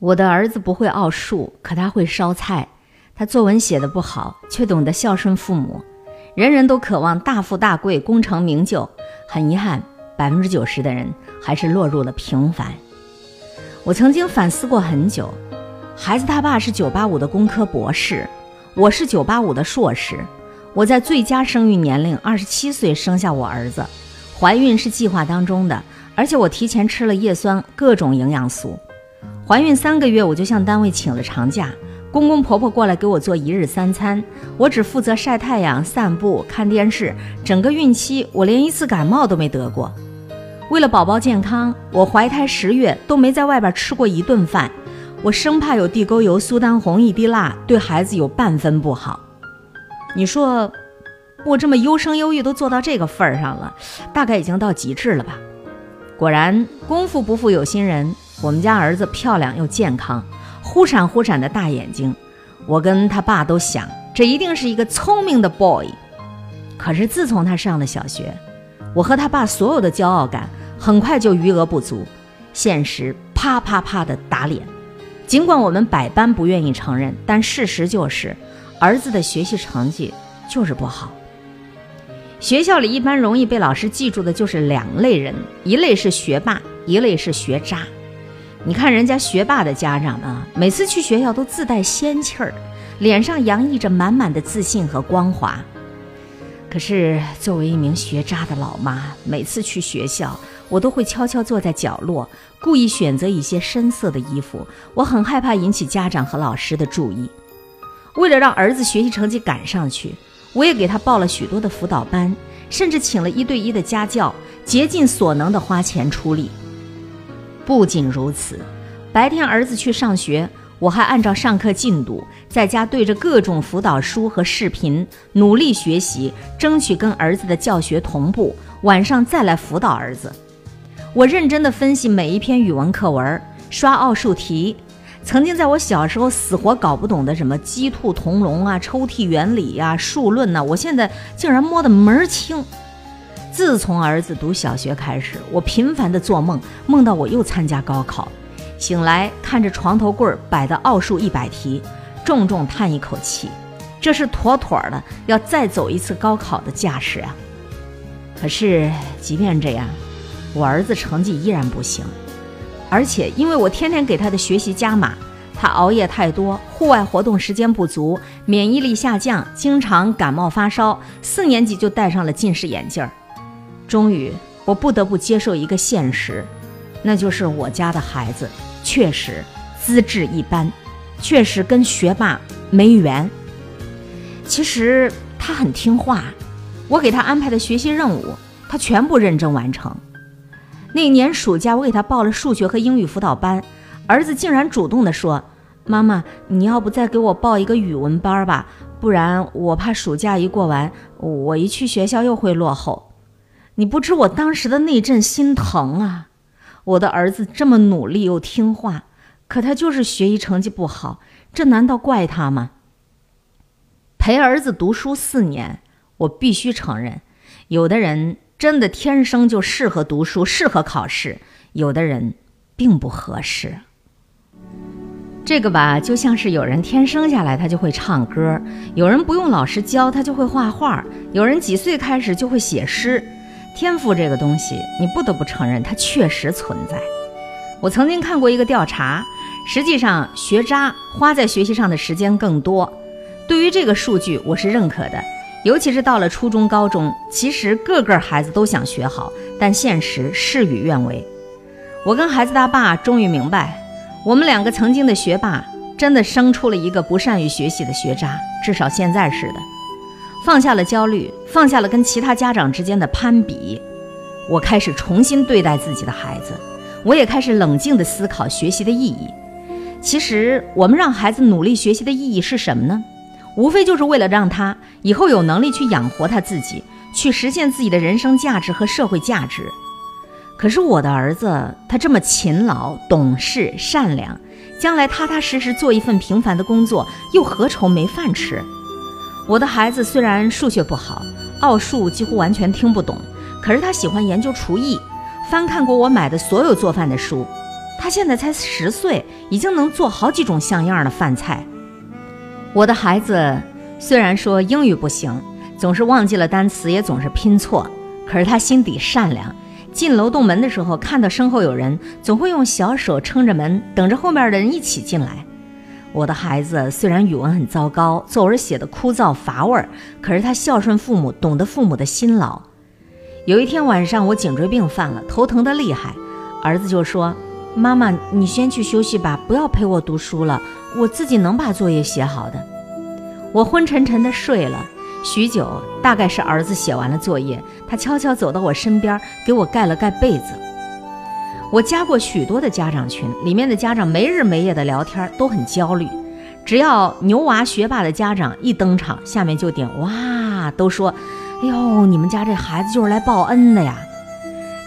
我的儿子不会奥数，可他会烧菜。他作文写得不好，却懂得孝顺父母。人人都渴望大富大贵、功成名就，很遗憾，百分之九十的人还是落入了平凡。我曾经反思过很久，孩子他爸是九八五的工科博士，我是九八五的硕士。我在最佳生育年龄二十七岁生下我儿子，怀孕是计划当中的，而且我提前吃了叶酸，各种营养素。怀孕三个月，我就向单位请了长假，公公婆婆过来给我做一日三餐，我只负责晒太阳、散步、看电视。整个孕期，我连一次感冒都没得过。为了宝宝健康，我怀胎十月都没在外边吃过一顿饭，我生怕有地沟油、苏丹红、一滴蜡对孩子有半分不好。你说，我这么优生优育都做到这个份儿上了，大概已经到极致了吧？果然，功夫不负有心人。我们家儿子漂亮又健康，忽闪忽闪的大眼睛，我跟他爸都想，这一定是一个聪明的 boy。可是自从他上了小学，我和他爸所有的骄傲感很快就余额不足，现实啪啪啪的打脸。尽管我们百般不愿意承认，但事实就是，儿子的学习成绩就是不好。学校里一般容易被老师记住的就是两类人，一类是学霸，一类是学渣。你看人家学霸的家长啊，每次去学校都自带仙气儿，脸上洋溢着满满的自信和光华。可是作为一名学渣的老妈，每次去学校，我都会悄悄坐在角落，故意选择一些深色的衣服。我很害怕引起家长和老师的注意。为了让儿子学习成绩赶上去，我也给他报了许多的辅导班，甚至请了一对一的家教，竭尽所能的花钱出力。不仅如此，白天儿子去上学，我还按照上课进度，在家对着各种辅导书和视频努力学习，争取跟儿子的教学同步。晚上再来辅导儿子。我认真地分析每一篇语文课文，刷奥数题。曾经在我小时候死活搞不懂的什么鸡兔同笼啊、抽屉原理呀、数论呐，我现在竟然摸得门儿清。自从儿子读小学开始，我频繁的做梦，梦到我又参加高考，醒来看着床头柜摆的奥数一百题，重重叹一口气，这是妥妥的要再走一次高考的架势啊！可是即便这样，我儿子成绩依然不行，而且因为我天天给他的学习加码，他熬夜太多，户外活动时间不足，免疫力下降，经常感冒发烧，四年级就戴上了近视眼镜儿。终于，我不得不接受一个现实，那就是我家的孩子确实资质一般，确实跟学霸没缘。其实他很听话，我给他安排的学习任务，他全部认真完成。那年暑假，我给他报了数学和英语辅导班，儿子竟然主动地说：“妈妈，你要不再给我报一个语文班吧？不然我怕暑假一过完，我一去学校又会落后。”你不知我当时的那阵心疼啊！我的儿子这么努力又听话，可他就是学习成绩不好，这难道怪他吗？陪儿子读书四年，我必须承认，有的人真的天生就适合读书、适合考试，有的人并不合适。这个吧，就像是有人天生下来他就会唱歌，有人不用老师教他就会画画，有人几岁开始就会写诗。天赋这个东西，你不得不承认它确实存在。我曾经看过一个调查，实际上学渣花在学习上的时间更多。对于这个数据，我是认可的。尤其是到了初中、高中，其实个个孩子都想学好，但现实事与愿违。我跟孩子他爸终于明白，我们两个曾经的学霸，真的生出了一个不善于学习的学渣，至少现在是的。放下了焦虑，放下了跟其他家长之间的攀比，我开始重新对待自己的孩子。我也开始冷静地思考学习的意义。其实，我们让孩子努力学习的意义是什么呢？无非就是为了让他以后有能力去养活他自己，去实现自己的人生价值和社会价值。可是，我的儿子他这么勤劳、懂事、善良，将来踏踏实实做一份平凡的工作，又何愁没饭吃？我的孩子虽然数学不好，奥数几乎完全听不懂，可是他喜欢研究厨艺，翻看过我买的所有做饭的书。他现在才十岁，已经能做好几种像样的饭菜。我的孩子虽然说英语不行，总是忘记了单词，也总是拼错，可是他心底善良。进楼栋门的时候，看到身后有人，总会用小手撑着门，等着后面的人一起进来。我的孩子虽然语文很糟糕，作文写的枯燥乏味儿，可是他孝顺父母，懂得父母的辛劳。有一天晚上，我颈椎病犯了，头疼的厉害，儿子就说：“妈妈，你先去休息吧，不要陪我读书了，我自己能把作业写好的。”我昏沉沉的睡了。许久，大概是儿子写完了作业，他悄悄走到我身边，给我盖了盖被子。我加过许多的家长群，里面的家长没日没夜的聊天，都很焦虑。只要牛娃学霸的家长一登场，下面就点哇，都说：“哎呦，你们家这孩子就是来报恩的呀！”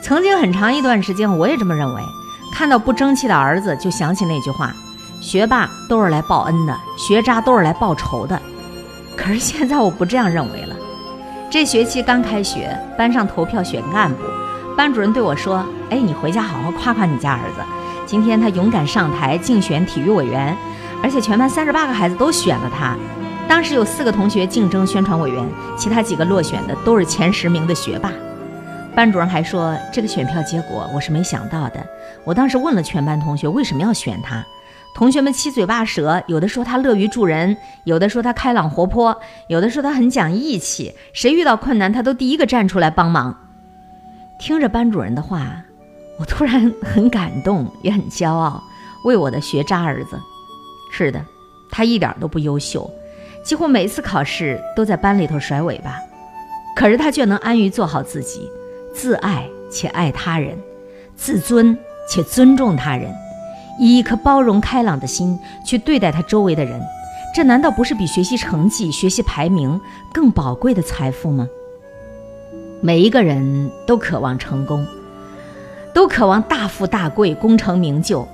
曾经很长一段时间，我也这么认为。看到不争气的儿子，就想起那句话：“学霸都是来报恩的，学渣都是来报仇的。”可是现在我不这样认为了。这学期刚开学，班上投票选干部，班主任对我说：“哎，你回家好好夸夸你家儿子。今天他勇敢上台竞选体育委员，而且全班三十八个孩子都选了他。当时有四个同学竞争宣传委员，其他几个落选的都是前十名的学霸。”班主任还说：“这个选票结果我是没想到的。我当时问了全班同学为什么要选他。”同学们七嘴八舌，有的说他乐于助人，有的说他开朗活泼，有的说他很讲义气，谁遇到困难他都第一个站出来帮忙。听着班主任的话，我突然很感动，也很骄傲，为我的学渣儿子。是的，他一点都不优秀，几乎每次考试都在班里头甩尾巴，可是他却能安于做好自己，自爱且爱他人，自尊且尊重他人。以一颗包容开朗的心去对待他周围的人，这难道不是比学习成绩、学习排名更宝贵的财富吗？每一个人都渴望成功，都渴望大富大贵、功成名就，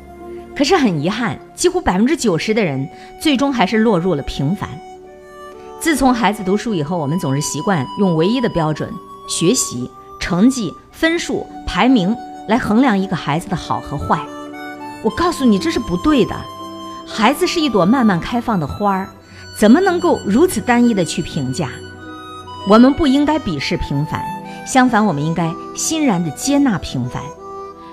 可是很遗憾，几乎百分之九十的人最终还是落入了平凡。自从孩子读书以后，我们总是习惯用唯一的标准——学习成绩、分数、排名来衡量一个孩子的好和坏。我告诉你，这是不对的。孩子是一朵慢慢开放的花儿，怎么能够如此单一的去评价？我们不应该鄙视平凡，相反，我们应该欣然的接纳平凡。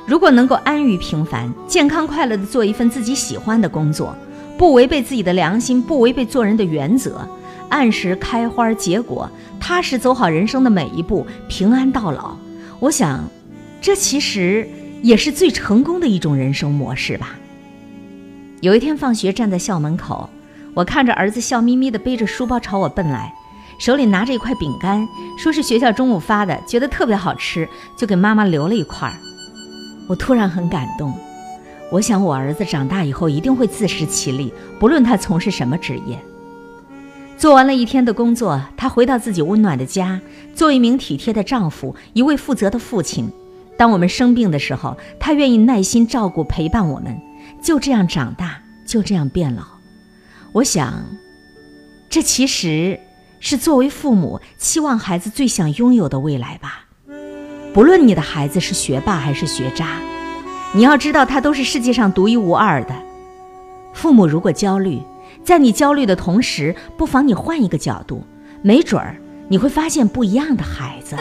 如果能够安于平凡，健康快乐的做一份自己喜欢的工作，不违背自己的良心，不违背做人的原则，按时开花结果，踏实走好人生的每一步，平安到老。我想，这其实。也是最成功的一种人生模式吧。有一天放学站在校门口，我看着儿子笑眯眯地背着书包朝我奔来，手里拿着一块饼干，说是学校中午发的，觉得特别好吃，就给妈妈留了一块儿。我突然很感动，我想我儿子长大以后一定会自食其力，不论他从事什么职业。做完了一天的工作，他回到自己温暖的家，做一名体贴的丈夫，一位负责的父亲。当我们生病的时候，他愿意耐心照顾陪伴我们，就这样长大，就这样变老。我想，这其实是作为父母期望孩子最想拥有的未来吧。不论你的孩子是学霸还是学渣，你要知道他都是世界上独一无二的。父母如果焦虑，在你焦虑的同时，不妨你换一个角度，没准儿你会发现不一样的孩子。